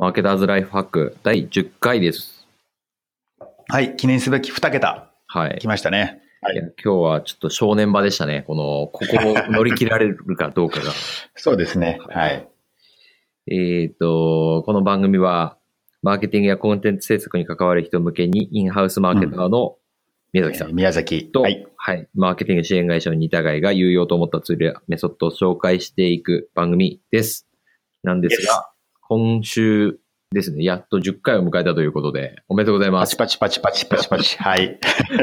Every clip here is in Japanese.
マーケターズライフハック第10回です。はい、記念すべき2桁、はい。来ましたね。はいや今日はちょっと正念場でしたね。この、ここを乗り切られるかどうかが。そうですね。はい。えっと、この番組は、マーケティングやコンテンツ制作に関わる人向けに、インハウスマーケターの宮崎さんえー宮崎と、ははいい、マーケティング支援会社の似たいが有用と思ったツールやメソッドを紹介していく番組です。なんですが、今週ですね、やっと10回を迎えたということで、おめでとうございますパチ。パチパチパチパチパチ。はい。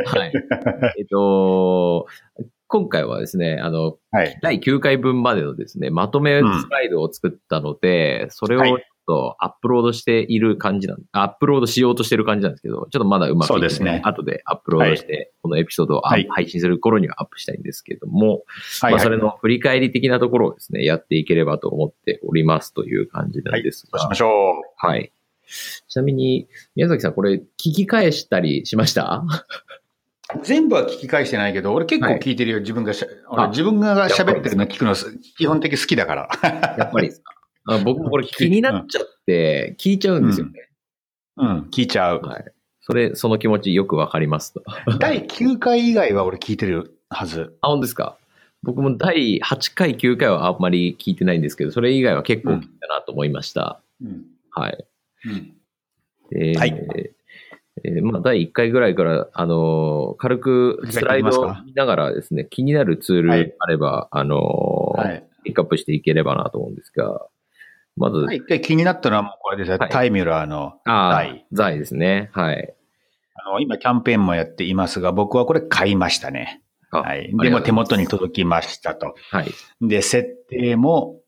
はい。えっと、今回はですね、あの、はい。第9回分までのですね、まとめスライドを作ったので、それをとアップロードしている感じなん、アップロードしようとしてる感じなんですけど、ちょっとまだうまくいってないそうですね後でアップロードして、このエピソードをあはい配信する頃にはアップしたいんですけども、はい。まあ、それの振り返り的なところをですね、やっていければと思っておりますという感じなんですが、そうしましょはい。ちなみに、宮崎さん、これ聞き返したりしました？う。全部は聞き返してないけど、俺結構聞いてるよ。自分がしゃ、俺あ自分が喋ってるの聞くの基本的好きだから。やっぱりですか？あ僕もこれ気になっちゃって、聞いちゃうんですよね。うん、聞いちゃう。はい。それ、その気持ちよくわかりますと。第9回以外は俺聞いてるはず。あ、本当ですか？僕も第8回、9回はあんまり聞いてないんですけど、それ以外は結構聞いたなと思いました。うん。はい。うん。で、はいえーまあ、第1回ぐらいから、あのー軽くスライドを見ながらですね、気になるツールあれば、あのーはい。ピックアップしていければなと思うんですが、まず、一回気になったのはもうこれですよ。はいタイミュラーの、財、財ですね。はい。あの、今キャンペーンもやっていますが、僕はこれ買いましたね。あはい。でも手元に届きましたと。はい。で、設定も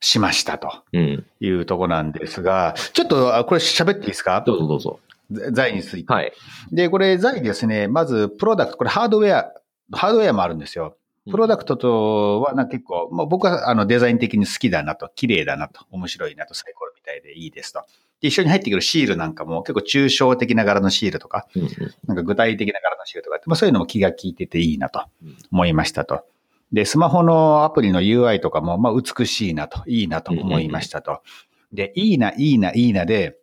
しましたとうん。いうとこなんですが、ちょっと、あこれ喋っていいですか？どうぞどうぞ。財について。はい。で、これ財ですね、まずプロダクト、これハードウェア、ハードウェアもあるんですよ。プロダクトとはな結構、まあ、僕はあのデザイン的に好きだなと、綺麗だなと、面白いなと、サイコロみたいでいいですと。で一緒に入ってくるシールなんかも結構抽象的な柄のシールとか、うんうんなんか具体的な柄のシールとかまあ、そういうのも気が利いてていいなとうん思いましたと。で、スマホのアプリの UI とかも、まあ、美しいなと、いいなと思いましたと。で、いいな、いいな、いいなで、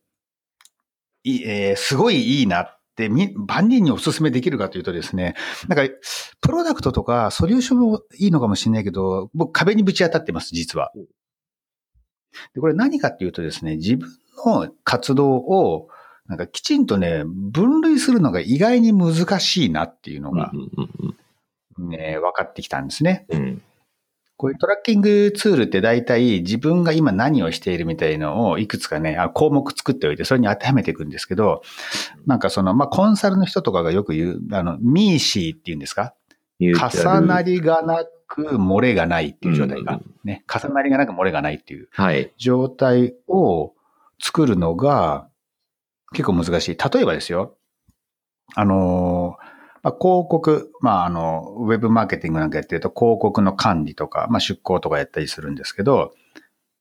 いいえーすごいいいなってみ、万人にお勧めできるかというとですね、なんか、プロダクトとかソリューションもいいのかもしれないけど、僕壁にぶち当たってます、実は。で、これ何かっていうとですね、自分の活動を、なんかきちんとね、分類するのが意外に難しいなっていうのがね、分かってきたんですね。うんこういうトラッキングツールって大体自分が今何をしているみたいのをいくつかね、あ項目作っておいてそれに当てはめていくんですけど、なんかその、まあ、コンサルの人とかがよく言う、あの、ミーシーっていうんですか？重なりがなく漏れがないっていう状態が。ね、重なりがなく漏れがないっていうはい。状態を作るのが結構難しい。例えばですよ、あのーまあ、広告、まあ、あの、ウェブマーケティングなんかやってると広告の管理とか、まあ、出稿とかやったりするんですけど、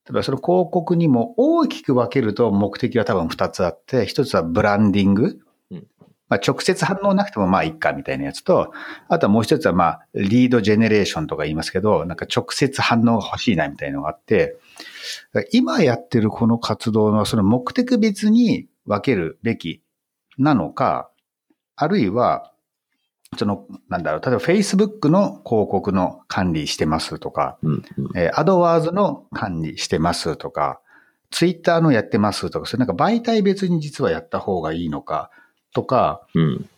例えばその広告にも大きく分けると目的は多分2つあって、1つはブランディング。うんまあ、直接反応なくてもまあいいかみたいなやつと、あとはもう一つはまあ、リードジェネレーションとか言いますけど、なんか直接反応が欲しいなみたいなのがあって、今やってるこの活動のその目的別に分けるべきなのか、あるいは、その、なんだろう、例えば Facebook の広告の管理してますとか、うんうん。えー、アドワーズの管理してますとか、Twitter のやってますとか、それなんか媒体別に実はやった方がいいのかとか、うん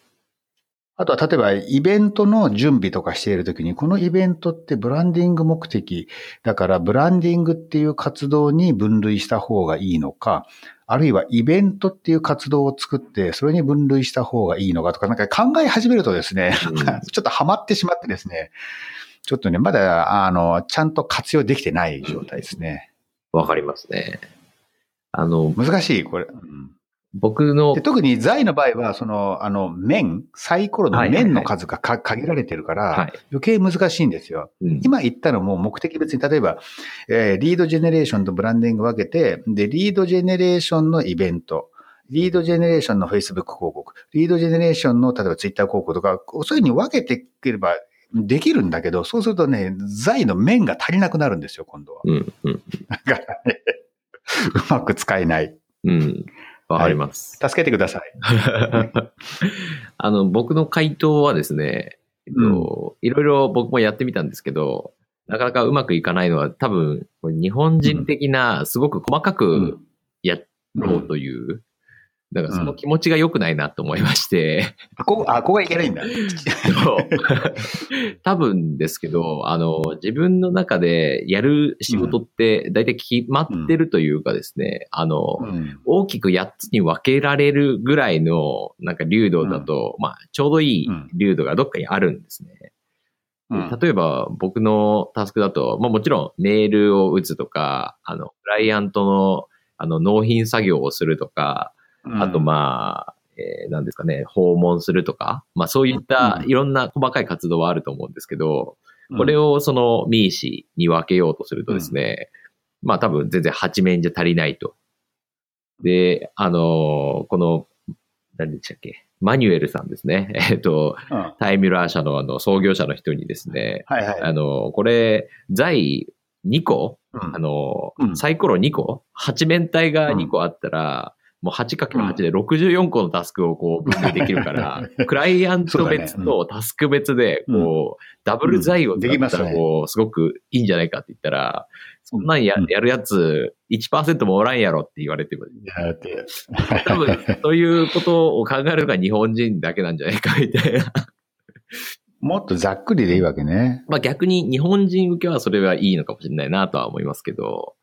あとは例えばイベントの準備とかしているときに、このイベントってブランディング目的だから、ブランディングっていう活動に分類した方がいいのか、あるいはイベントっていう活動を作って、それに分類した方がいいのかとか、なんか考え始めるとですね、うんちょっとハマってしまってですね、ちょっとね、まだ、あの、ちゃんと活用できてない状態ですね。わかりますね。あの、難しい、これ。うん僕ので、特に財の場合は、その、あの、面、サイコロの面の数がか限られてるから、はい余計難しいんですよ。うん今言ったのも目的別に、例えば、えーリードジェネレーションとブランディング分けて、で、リードジェネレーションのイベント、リードジェネレーションの Facebook 広告、リードジェネレーションの例えば Twitter 広告とか、そういうふうに分けていければできるんだけど、そうするとね、財の面が足りなくなるんですよ、今度は。うんうん だからね、うまく使えない。うん。わかります。助けてください。あの、僕の回答はですね、えっと、いろいろ僕もやってみたんですけど、なかなかうまくいかないのは多分、日本人的なすごく細かくやろうという、だからその気持ちが良くないなと思いまして、あ、ここ、あ、ここがいけないんだ。多分ですけど、あの、自分の中でやる仕事って大体決まってるというかですね、あの、うん。大きく8つに分けられるぐらいの、なんか流動だと、まあ、ちょうどいい流動がどっかにあるんですね。うん。例えば、僕のタスクだと、まあもちろんメールを打つとか、あの、クライアントの、あの、納品作業をするとか、あと、まあ、えーなんですかね、訪問するとか、まあそういったうんいろんな細かい活動はあると思うんですけど、うんこれ、をそのミーシに分けようとするとですね、まあ多分全然8面じゃ足りないと。で、あのーこの、何でしたっけ、マニュエルさんですね。えっ、と、うんはタイミュラー社のあの創業者の人にですね、いはい。あの、これ、財2個うんあの、うんサイコロ2個 ?8 面体が2個あったら、もう 8×8 で64個のタスクをこう分類できるから、クライアント別とタスク別で、こう、ダブル財を使ったら、こう、すごくいいんじゃないかって言ったら、そんなんやうん。やるやつ1%もおらんやろって言われても、多分、そういうことを考えるのが日本人だけなんじゃないかみたいな。もっとざっくりでいいわけね。まあ逆に日本人受けはそれはいいのかもしれないなとは思いますけど、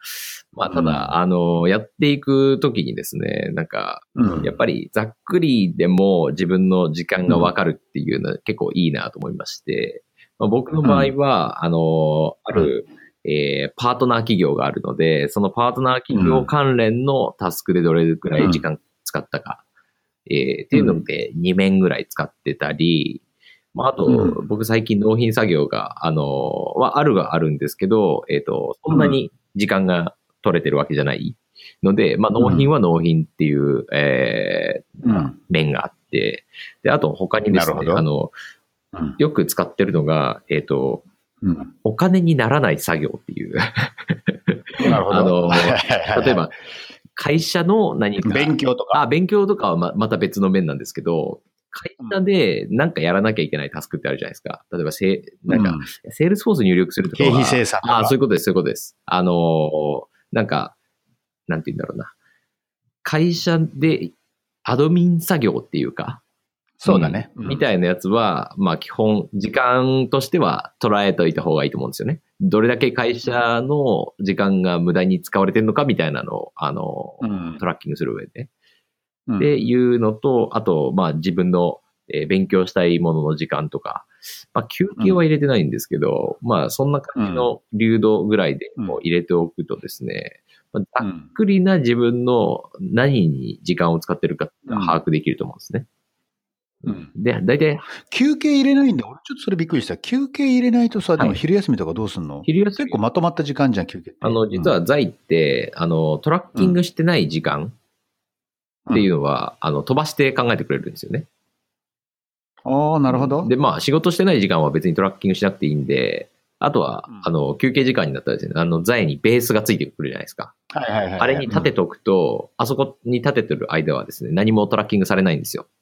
まあただ、うん。あの、やっていくときにですね、なんか、うん。やっぱりざっくりでも自分の時間がわかるっていうのは結構いいなと思いまして、まあ、僕の場合は、あの、ある、えーパートナー企業があるので、そのパートナー企業関連のタスクでどれくらい時間使ったか、えーっていうので2面ぐらい使ってたり、まあ、あと、うん。僕最近納品作業が、あの、はあるがあるんですけど、えっ、と、そんなに時間が取れてるわけじゃないので、まあ、納品は納品っていう、えーうん。面があって、で、あと他にですね、あの、うんよく使ってるのが、えっ、と、うん。お金にならない作業っていう。なるほど。あの 例えば、会社の何か。勉強とか。あ、勉強とかはままた別の面なんですけど、会社で何かやらなきゃいけないタスクってあるじゃないですか。例えばせ、なんか、うセールスフォース入力するとかは。経費精算あ、そういうことです、そういうことです。あのーなんか、なんて言うんだろうな。会社で admin 作業っていうか、そうだね。みたいなやつは、まあ基本、時間としては捉えといた方がいいと思うんですよね。どれだけ会社の時間が無駄に使われてるのかみたいなのを、あの、うんトラッキングする上で。うんっていうのと、あと、まあ自分の、えー勉強したいものの時間とか、まあ休憩は入れてないんですけど、まあそんな感じの流動ぐらいでこう入れておくとですね、まあ、ざっくりな自分の何に時間を使ってるか把握できると思うんですね。うん。で、大体休憩入れないんだ。俺ちょっとそれびっくりした。休憩入れないとさ、でもはい昼休みとかどうすんの？昼休み。結構まとまった時間じゃん、休憩って。あの、実は財って、あの、トラッキングしてない時間っていうのは、あの、飛ばして考えてくれるんですよね。ああ、なるほど。で、まあ、仕事してない時間は別にトラッキングしなくていいんで、あとはうん、あの、休憩時間になったらですね、あの、財にベースがついてくるじゃないですか。はいはいはいはい。あれに立てとくと、あそこに立ててる間はですね、何もトラッキングされないんですよ。うん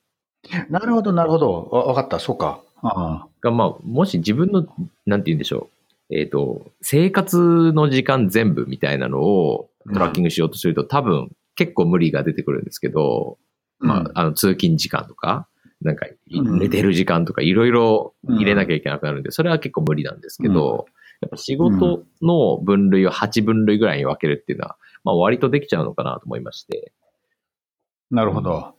なるほど、なるほど。わわかった、そうか。ああが、まあ、もし自分の、なんて言うんでしょう。えっ、と、生活の時間全部みたいなのをトラッキングしようとすると、多分結構無理が出てくるんですけど、まあ、あの、通勤時間とか、なんか、寝てる時間とか、いろいろ入れなきゃいけなくなるんで、それは結構無理なんですけど、やっぱ仕事の分類を8分類ぐらいに分けるっていうのは、まあ割とできちゃうのかなと思いまして。なるほど。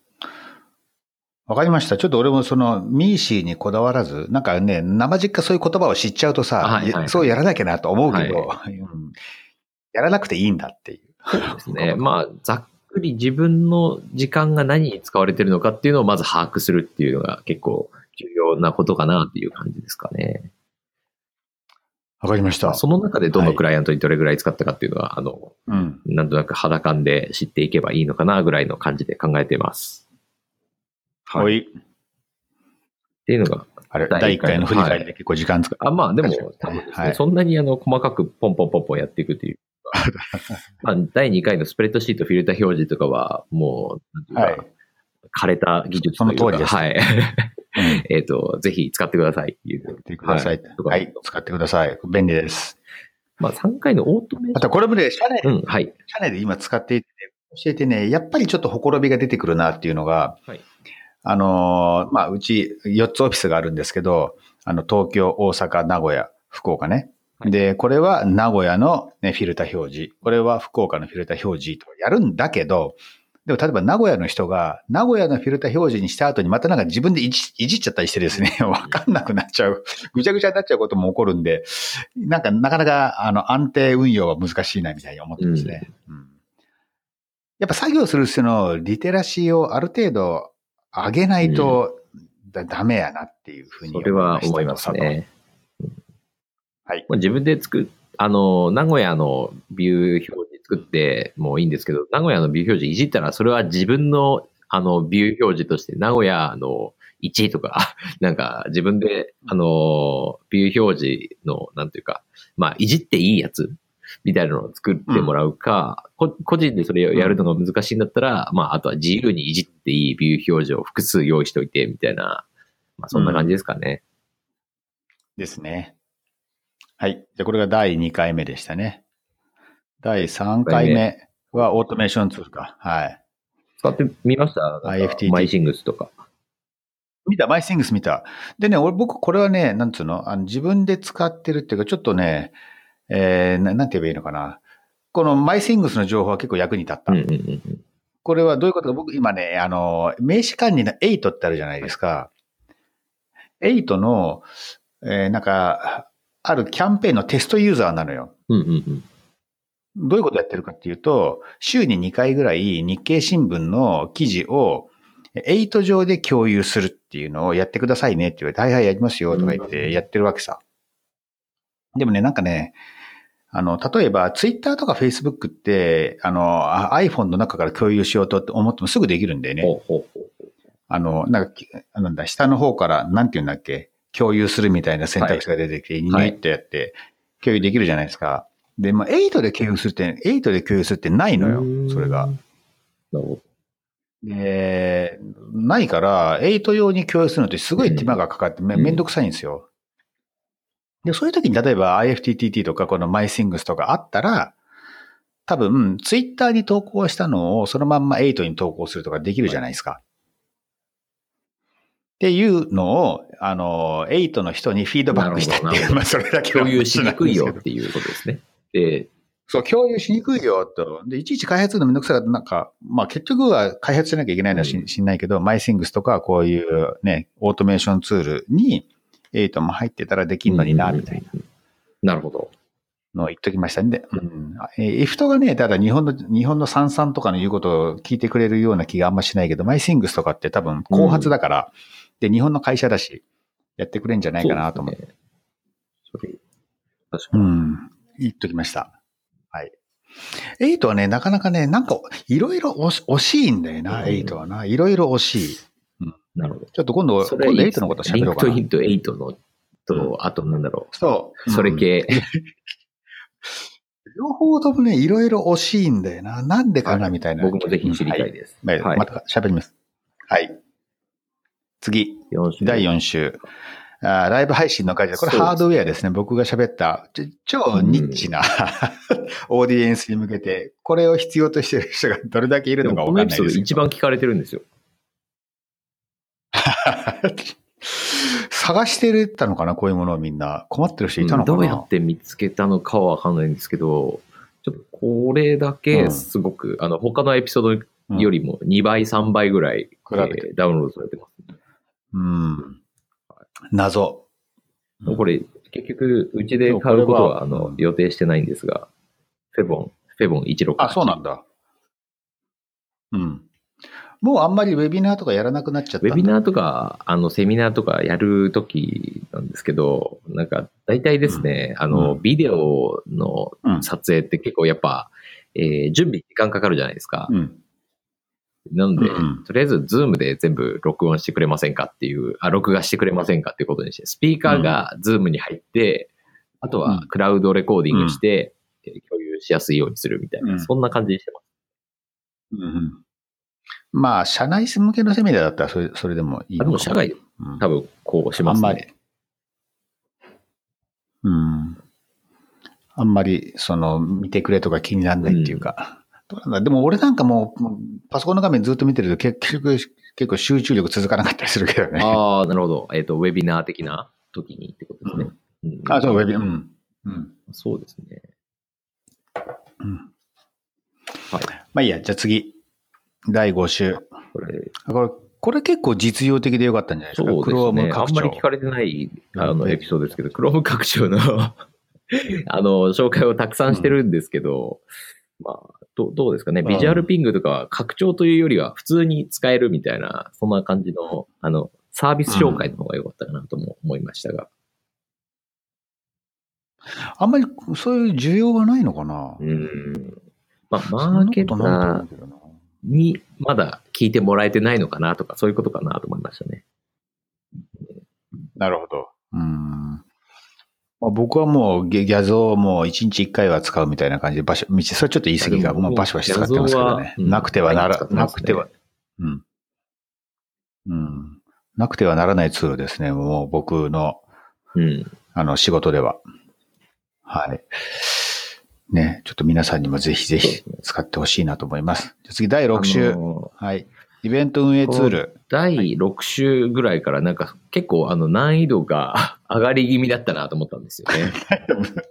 わかりました。ちょっと俺もその、ミーシーにこだわらず、なんかね、生実家そういう言葉を知っちゃうとさ、はいはいはいそうやらなきゃなと思うけど、はうんやらなくていいんだっていう。そうですね。まあ、ざっくり自分の時間が何に使われてるのかっていうのをまず把握するっていうのが結構重要なことかなっていう感じですかね。わかりました。その中でどのクライアントにどれぐらい使ったかっていうのは、あの、うん。なんとなく肌感で知っていけばいいのかなぐらいの感じで考えています。はい。っていうのが、あれ、第第1回の振り返りはで結構時間使う。あ、まあでも多分はいそんなにあの、細かくポンポンポンポンやっていくっていう。まあ、第2回のスプレッドシートフィルター表示とかは、もう、はい。枯れた技術というかその通りですはい。うん えっと、ぜひ使ってくださいっていう。やってください。とかはい。使ってください。便利です。まあ、3回のオートメーシあと、これもね、社内ョン。うん、はい。社内で今使っていて、教えてね、やっぱりちょっとほころびが出てくるなっていうのが、はいあのーまあ、うち4つオフィスがあるんですけど、あの、東京、大阪、名古屋、福岡ね。はいで、これは名古屋の、ね、フィルター表示。これは福岡のフィルター表示とやるんだけど、でも例えば名古屋の人が、名古屋のフィルター表示にした後にまたなんか自分でいじいじっちゃったりしてですね、わかんなくなっちゃう、ぐちゃぐちゃになっちゃうことも起こるんで、なんかなかなかあの安定運用は難しいなみたいに思ってますね。うんやっぱ作業する人のリテラシーをある程度上げないとだ、ダメやなっていうふうにそれは思いますね。はい。まあ自分で作っ、あの、名古屋のビュー表示作ってもいいんですけど、名古屋のビュー表示いじったら、それは自分の、あの、ビュー表示として、名古屋の1位とか、なんか自分で、あの、ビュー表示の、なんていうか、まあ、いじっていいやつみたいなのを作ってもらうか、こ個人でそれをやるのが難しいんだったら、まあ、あとは自由にいじっていいビュー表示を複数用意しておいて、みたいな、まあ、そんな感じですかね。ですね。はい。じゃあこれが第2回目でしたね。第3回目はオートメーションツールか。はい。使ってみました？IFTT マイシングスとか。見た、マイシングス見た。でね、俺、僕、これはね、なんつうの？あの自分で使ってるっていうか、ちょっとね、えーな、なんて言えばいいのかな。このマイシングスの情報は結構役に立った。うんうんうんうん。これはどういうことか、僕今ね、あの、名刺管理の8ってあるじゃないですか。8の、えーなんか、あるキャンペーンのテストユーザーなのよ。うんうんうん。どういうことやってるかっていうと、週に2回ぐらい日経新聞の記事を8上で共有するっていうのをやってくださいねって言われて、はいはいやりますよとか言ってやってるわけさ。でもね、なんかね、あの、例えば、ツイッターとかフェイスブックって、あの、あ iPhone の中から共有しようと思ってもすぐできるんだよね。ほうほうほう。あの、なんか、あなんだ、下の方から、なんて言うんだっけ、共有するみたいな選択肢が出てきて、ニュイってやって、共有できるじゃないですか。で、まあ、8で共有するって、8で共有するってないのよ、それが。。なるほで、ないから、8用に共有するのってすごい手間がかかってめんどくさいんですよ。で、そういう時に例えば IFTTT とかこの MySings とかあったら、多分、ツイッターに投稿したのをそのまんま8に投稿するとかできるじゃないですか。っていうのを、あの、8の人にフィードバックしてっていう、まあそれだけの共有しにくいよっていうことですね。で、そう、共有しにくいよと。で、いちいち開発のめんどくさいから、なんか、まあ結局は開発しなきゃいけないのはし,、うんしんないけど、マイシングスとかこういうね、オートメーションツールに、8も入ってたらできるのにな、みたいなな。なるほど。のを言っときましたんで、うん。えー、イフトがね、ただ日本の、日本の三々とかの言うことを聞いてくれるような気があんましないけど、マイシングスとかって多分後発だから、で、日本の会社だし、やってくれんじゃないかなと思って。そうですね。それ確うかに。ん。言っときました。はい。エイトはね、なかなかね、なんか、いろいろ惜しいんだよな、うんエイトはな。いろいろ惜しい。なるほど。ちょっと今度、それ今度エイトのこと喋ろうかなリンク。トインと8の、と、あとなんだろそう。う。それうん系。両方ともね、いろいろ惜しいんだよな。なんでかな、みたいな。僕もぜひ知りたいはいです。はいまた喋ります。はい。次、4週第4週。あーライブ配信の会社。これハードウェアですね。僕が喋った、超ニッチな、オーディエンスに向けて、これを必要としている人がどれだけいるでのかもこのエピソードわかんないですけど。一番聞かれてるんですよ。探してるたのかなこういうものをみんな。困ってる人いたのかな、どうやって見つけたのかはわかんないんですけど、ちょっとこれだけすごく、あの、他のエピソードよりも2倍、3倍ぐらい、えーダウンロードされてます、うん。謎。これ、結局、うちで買うことは、あの、予定してないんですが、フェボン、フェボン16。あ、そうなんだ。うん。もうあんまりウェビナーとかやらなくなっちゃったウェビナーとか、あの、セミナーとかやるときなんですけど、なんか、大体ですね、あの、うんビデオのうん。撮影って結構やっぱ、えー準備に時間かかるじゃないですか。うん。なので、うんとりあえず、ズームで全部録音してくれませんかっていう、あ、録画してくれませんかっていうことにして、スピーカーがズームに入って、あとは cloud recording して、えー共有しやすいようにするみたいな、うんそんな感じにしてます。うんうんまあ、社内向けのセミナーだったらそれそれでもいいのかも社外、うん多分こうしますあんまりね。うん。あんまり、その、見てくれとか気にならないっていうか。どうなんだでも俺なんかもう、パソコンの画面ずっと見てると結局、結構集中力続かなかったりするけどね。ああ、なるほど。えっ、と、ウェビナー的な時にってことですね。うんあ、そう、ウェビ、うん。うん。そうですね。うん。はい。まあいいや、じゃあ次。第5週。これ、これ、これ結構実用的でよかったんじゃないですか？そうですね。Chrome あ拡張んまり聞かれてない、あの、エピソードですけど、クローム拡張の、あの、紹介をたくさんしてるんですけど、まあ、どうどうですかね？うんビジュアルピングとかは拡張というよりは普通に使えるみたいな、そんな感じの、あの、サービス紹介の方が良かったかなとも思いましたが。あんまりそういう需要がないのかな？うん。まあ、マーケタことないと思ーうけどな。にまだ聞いてもらえてないのかなとか、そういうことかなと思いましたね。なるほど。うん。まあ、僕はもうギャギャゾもう1日1回は使うみたいな感じでバシャ、それちょっと言い過ぎか。あでもまあバシバシ使ってますけどね。なくてはなら、なくては、うん。うん。なくてはならないツールですね。もう僕の、うん。あの、仕事では。はい。ね、ちょっと皆さんにもぜひぜひ使ってほしいなと思います。じゃあ次、第6週。あのはい。イベント運営ツール。第6週ぐらいからなんか結構あの難易度が 上がり気味だったなと思ったんですよね。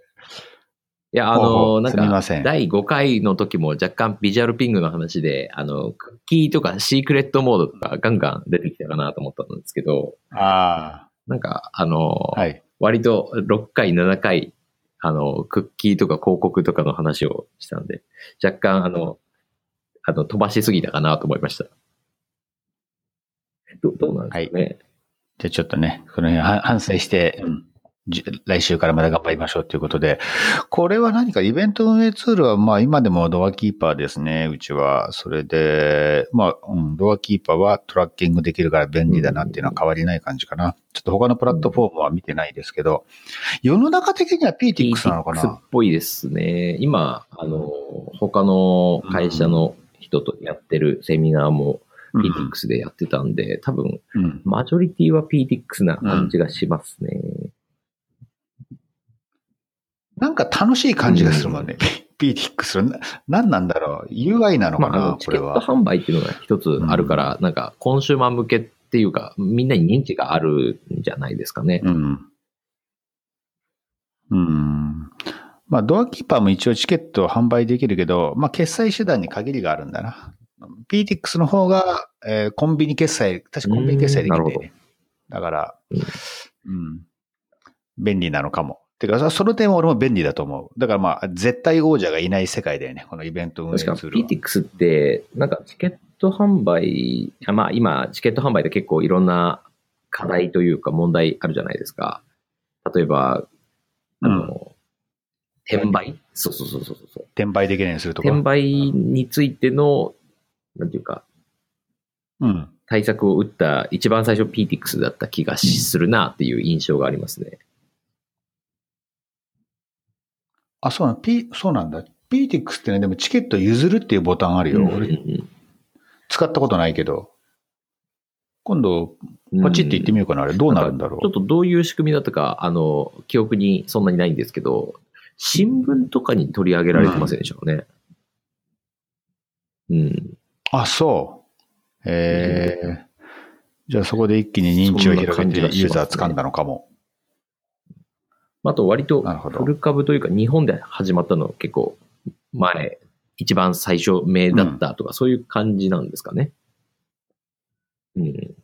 いや、あの、なんうすみませんか第5回の時も若干ビジュアルピングの話で、あの、クッキーとかシークレットモードとかガンガン出てきたかなと思ったんですけど、あなんかあの、あ。はい。割と6回、7回、あの、クッキーとか広告とかの話をしたんで、若干あの、あの、飛ばしすぎたかなと思いました。どどうなんですかね。じゃあちょっとね、この辺反省して、うん来週からまた頑張りましょうということで、これは何かイベント運営ツールは、まあ今でもドアキーパーですね、うちは。それで、まあ、うん、ドアキーパーはトラッキングできるから便利だなっていうのは変わりない感じかな。ちょっと他のプラットフォームは見てないですけど、世の中的には PTX なのか PTX っなぽいですね。今、あの、他の会社の人とやってるセミナーも PTX でやってたんで、多分、うん。マジョリティは PTX な感じがしますね。なんか楽しい感じがするもんね。PTX な。何なんだろう ?UI なのかまあ、チケット。販売っていうのが一つあるから、なんか、コンシューマー向けっていうか、みんなに認知があるんじゃないですかね。うん。うん。まあ、ドアキーパーも一応チケットを販売できるけど、まあ、決済手段に限りがあるんだな。PTX の方が、えーコンビニ決済、確かコンビニ決済できるんだよね。だから、うん。便利なのかも。てか、そその点は俺も便利だと思う。だからまあ、絶対王者がいない世界だよね、このイベント運営ツ確かールは。PTX って、なんかチケット販売、あまあ今、チケット販売で結構いろんな課題というか問題あるじゃないですか。例えば、あの、転売？そうそうそうそうそう。転売できないようにするとか。転売についての、なんていうか、うん。対策を打った一番最初 PTX だった気がしするなっていう印象がありますね。あ、そうなん P、そうなんだ。PTX ってね、でもチケット譲るっていうボタンあるよ。使ったことないけど。今度、うんポチって行ってみようかな。あれ、どうなるんだろちょっとどういう仕組みだったか、あの、記憶にそんなにないんですけど、新聞とかに取り上げられてませんでしたかね？うん。う。あ、そう。ええじゃあそこで一気に認知を広げてユーザー掴んだのかも。あと割となるほどフル株というか日本で始まったの結構前、一番最初目だったとか、そういう感じなんですかね。うん。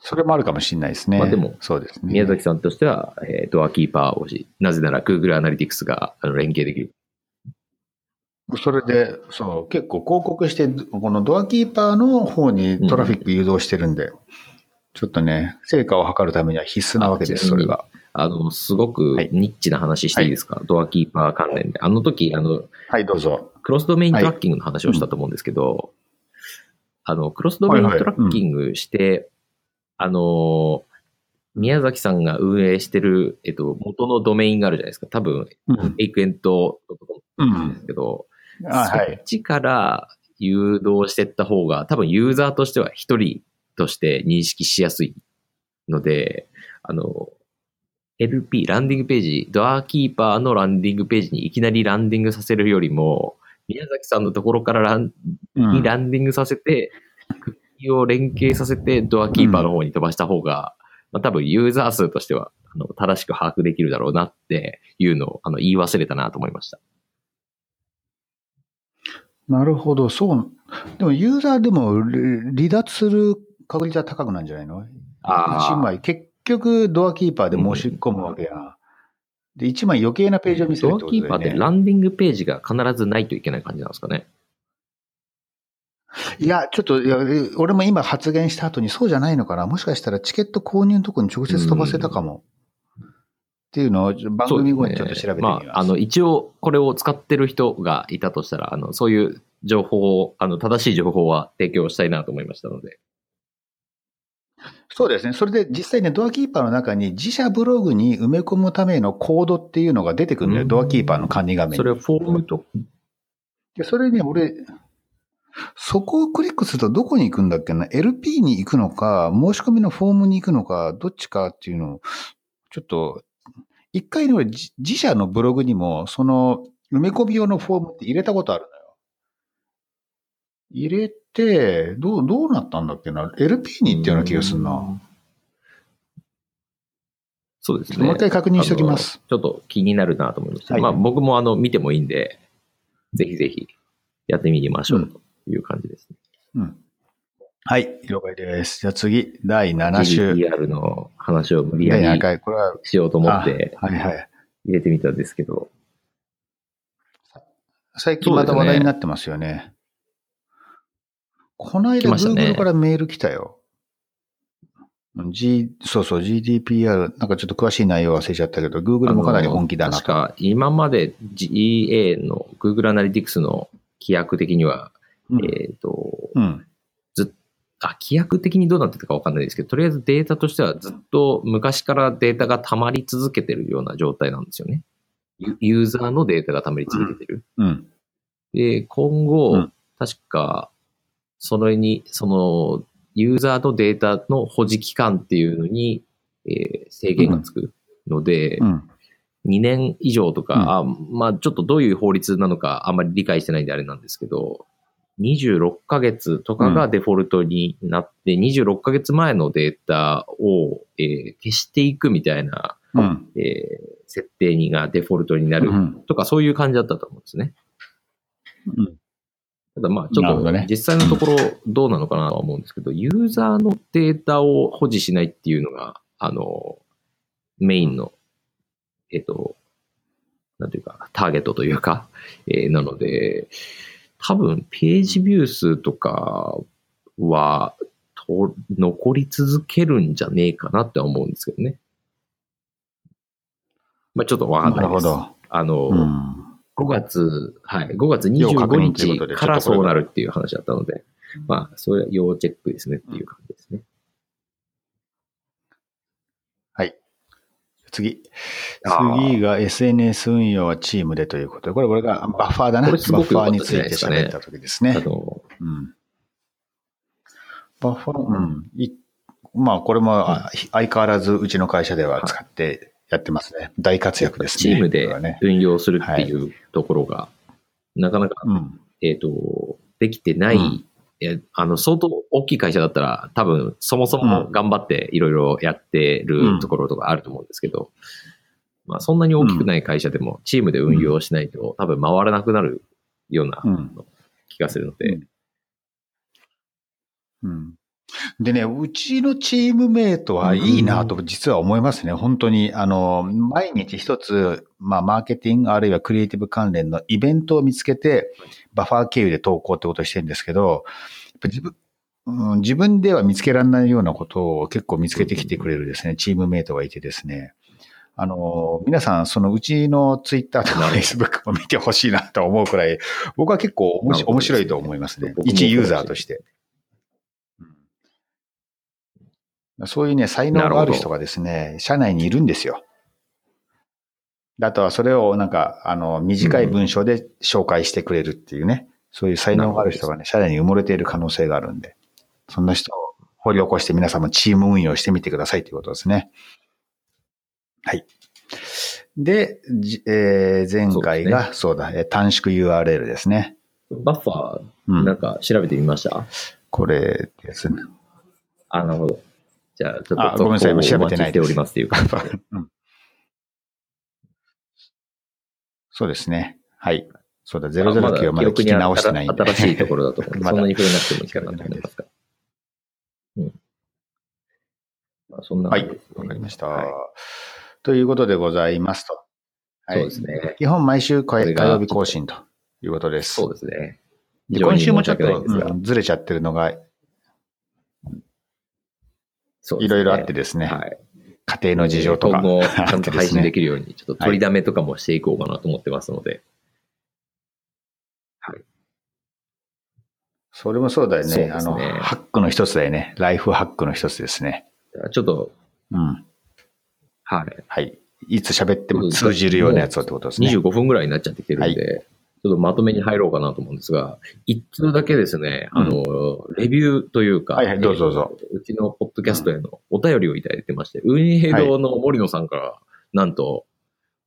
それもあるかもしれないですね。まあでもそうですね。宮崎さんとしては、えードアキーパー推し。なぜなら Google アナリティクスがあの連携できる。それで、そう、結構広告して、このドアキーパーの方にトラフィック誘導してるんで、ちょっとね、成果を図るためには必須なわけです、あそれが。あの、すごくはいニッチな話していいですか、ドアキーパー関連で。あの時、あの、はい、どうぞ。クロスドメイントラッキングの話をしたと思うんですけど、あの、クロスドメイントラッキングして、あの、宮崎さんが運営してる、えっと、元のドメインがあるじゃないですか。多分、うん。エイクエントとかうんなんです。けど、あはいそっ。ちから誘導していった方が、多分ユーザーとしては一人として認識しやすいので、あの、LP、ランディングページ、ドアキーパーのランディングページにいきなりランディングさせるよりも、宮崎さんのところからランうんにランディングさせて、クッキーを連携させて、ドアキーパーの方に飛ばした方が、まあ、多分ユーザー数としては、あの、正しく把握できるだろうなっていうのを、あの、言い忘れたなと思いました。なるほど、そう。でも、ユーザーでもり離脱する確率は高くなんじゃないの？あー一枚、結局、ドアキーパーで申し込むわけや。で、一枚余計なページを見せるドアってことキーパーって。ランディングページが必ずないといけない感じなんですかね。いや、ちょっと、いや、俺も今発言した後にそうじゃないのかな。もしかしたらチケット購入のとこに直接飛ばせたかも。っていうのを番組後にちょっと調べてみます。まあ、あの、一応、これを使ってる人がいたとしたら、あの、そういう情報を、あの、正しい情報は提供したいなと思いましたので。そうですね。それで実際ね、ドアキーパーの中に自社ブログに埋め込むためのコードっていうのが出てくるんだよ。うんドアキーパーの管理画面に。それはフォームと、で、それね、俺、そこをクリックするとどこに行くんだっけな ?LP に行くのか、申し込みのフォームに行くのか、どっちかっていうのを、ちょっと、一回ね、俺、自自社のブログにも、その、埋め込み用のフォームって入れたことある。入れて、どう、どうなったんだっけな ?LP に行ったような気がするな。そうですね。もう一回確認しておきます。ちょっと気になるなと思いました。はいまあ僕もあの見てもいいんで、ぜひぜひやってみましょうという感じですね。うん。はい、了解です。じゃあ次、第7週。GDPR の話を無理や第7り回、これは、しようと思ってあはいはい。入れてみたんですけど、最近また話題になってますよね。この間、Google からメール来たよ。G、そうそう、GDPR、なんかちょっと詳しい内容忘れちゃったけど、Google もかなり本気だなと。確か今まで GA の Google Analytics の規約的には、うんえっ、と、うん。あ、規約的にどうなってたかわかんないですけど、とりあえずデータとしてはずっと昔からデータが溜まり続けてるような状態なんですよね。ユユーザーのデータが溜まり続けてる。うん。で、今後、うん確か、それに、その、ユーザーのデータの保持期間っていうのに、えー制限がつくので、うん。2年以上とか、うんあまあちょっとどういう法律なのかあんまり理解してないんであれなんですけど、26ヶ月とかがデフォルトになって、26ヶ月前のデータを、えー消していくみたいな、うん。えー設定にがデフォルトになるうんとか、そういう感じだったと思うんですね。うんただまあちょっと実際のところどうなのかなとは思うんですけど、ユーザーのデータを保持しないっていうのが、あの、メインの、えっ、と、なんていうか、ターゲットというか、えーなので、多分ページビュー数とかは、と残り続けるんじゃねえかなって思うんですけどね。まあちょっとわかんなないです。るほど。あの、うん。5月、はい、5月要確25認ということで日からそうなるっていう話だったので、まあ、それは要チェックですねっていう感じですね。はい。次。次が SNS 運用はチームでということで、これ、これがバッファーだな。これすごく良かったバッファーについて喋った時ですね。あの、うん。バッファー、うん。いまあ、これもあ相変わらずうちの会社では使ってやってますね。大活躍ですね。チームで。運用するっていうところが、なかなか、うん。えっ、と、できてない、うんえあの、相当大きい会社だったら、多分、そもそも頑張っていろいろやってるところとかあると思うんですけど、まあ、そんなに大きくない会社でも、チームで運用しないと、多分回らなくなるようなうん。気がするので、うん。でね、うちのチームメイトはいいなと実は思いますね。本当に、あの、毎日一つ、まあ、マーケティングあるいはクリエイティブ関連のイベントを見つけて、バッファー経由で投稿ってことをしてるんですけど、自分、うん、自分では見つけられないようなことを結構見つけてきてくれるですね、チームメイトがいてですね。あの、皆さん、そのうちのツイッターとかフェイスブックも見てほしいなと思うくらい、僕は結構面白いと思いますね。一ユーザーとして。そういうね、才能がある人がですね、社内にいるんですよ。あとはそれをなんか、あの、短い文章で紹介してくれるっていうね、そういう才能がある人がね、社内に埋もれている可能性があるんで、そんな人を掘り起こして皆さんもチーム運用してみてくださいということですね。はい。で、じえー前回が、そう,、だ、えー短縮 URL ですね。バッファー、うんなんか調べてみました、これですね。あ、なるほど。じゃあ、ちょっとあごめんなさい今調べてないですお待ちしておりますっていう感じで。うんそうですね。はい。そうだ、009はまだ聞き直してないんで。新しいところだと思う そんなに触れなくてもいいかなと思いますが。うん。まあ、そんなはいわかりました。はいということでございますと。はいそうですね。基本毎週火曜日更新ということです。そうですね。で今週もちょっと、ずれちゃってるのがいろいろあってですね、はい。家庭の事情とか。今後、ちゃんと配信でききるように、ちょっと取りだめとかもしていこうかなと思ってますので。はい。それもそうだよね。ねあの、ハックの一つだよね。ライフハックの一つですね。ちょっと、うん。はい。はい。いつ喋っても通じるようなやつをってことですね。25分ぐらいになっちゃってきてるんで、ちょっとまとめに入ろうかなと思うんですが、一通だけですね、あの、レビューというか、はいはいどうぞどうぞえーうちのポッドキャストへのお便りをいただいてまして、ウニヘドの森野さんから、なんと、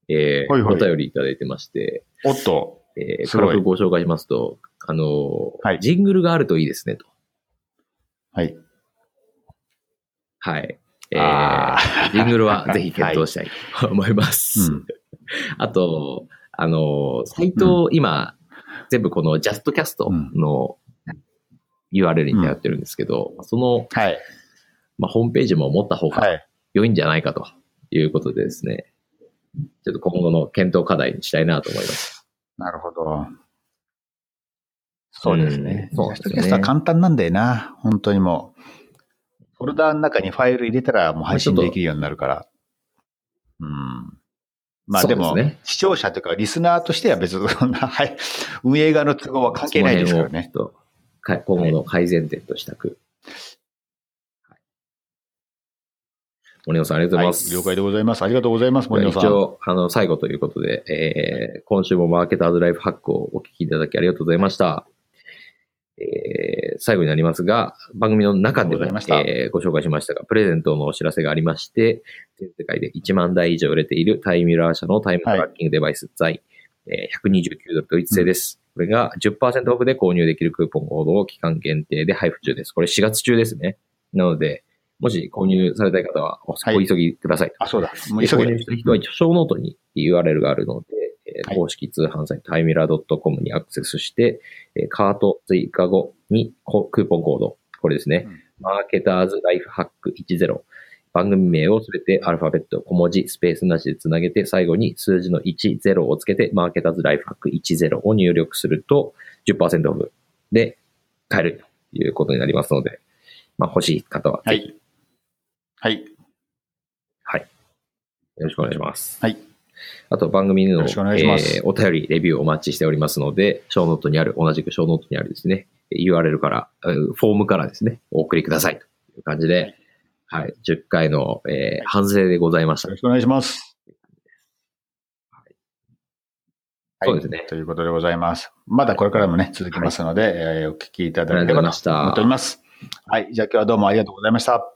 えーはいはいお便りいただいてまして、おっと。えー、すごい軽くご紹介しますと、あの、はいジングルがあるといいですね、と。はい。はい。えあー、ージングルはぜひ検討したいと 思います。うん。あと、あの、サイト、今、全部このジャストキャストの URL に頼ってるんですけど、その、はい。まあ、ホームページも持った方がはい。良いんじゃないかということでですね、ちょっと今後の検討課題にしたいなと思います。なるほど。そうですね。うんそうですよねジャストキャストは簡単なんだよな。本当にもう。フォルダーの中にファイル入れたらもう配信できるようになるから。うん。まあでも、ね視聴者というかリスナーとしては別にそんな、はい、運営側の都合は関係ないですからね。今後の改善点としたく。はい森野さんありがとうございます。はい、了解でございます。ありがとうございます、森野さん。一応、あの、最後ということで、えー、今週もマーケターズライフハックをお聞きいただきありがとうございました。えー、最後になりますが、番組の中でもえーご紹介しましたが、プレゼントのお知らせがありまして、全世界で1万台以上売れているタイミラー社のタイムトラッキングデバイス、在、えー129ドルドイツ製です。これが10%オフで購入できるクーポンコードを期間限定で配布中です。これ4月中ですね。なので、もし購入されたい方はお急ぎください。あ、そうだ。もうで急げ購入した人は一応、ショーノートに URL があるので、えーはい公式通販サイトタイミラー .com にアクセスして、えーカート追加後にこクーポンコード、これですね、うんマーケターズライフハック10、番組名をすべてアルファベット、小文字、スペースなしでつなげて、最後に数字の1、0をつけて、マーケターズライフハック10を入力すると10%オフで買えるということになりますので、まあ欲しい方は、はい。はい。はい。よろしくお願いします。はい。あと番組の、おえーお便り、レビューお待ちしておりますので、ショーノートにある、同じくショーノートにあるですね、URL から、えーフォームからですね、お送りくださいという感じで、はい、10回の、えー反省でございましたよろ。しくお願いします。はいそうですねということでございます。まだこれからもね、続きますので、えーお聞きいただければと思っております。はい。じゃあ今日はどうもありがとうございました。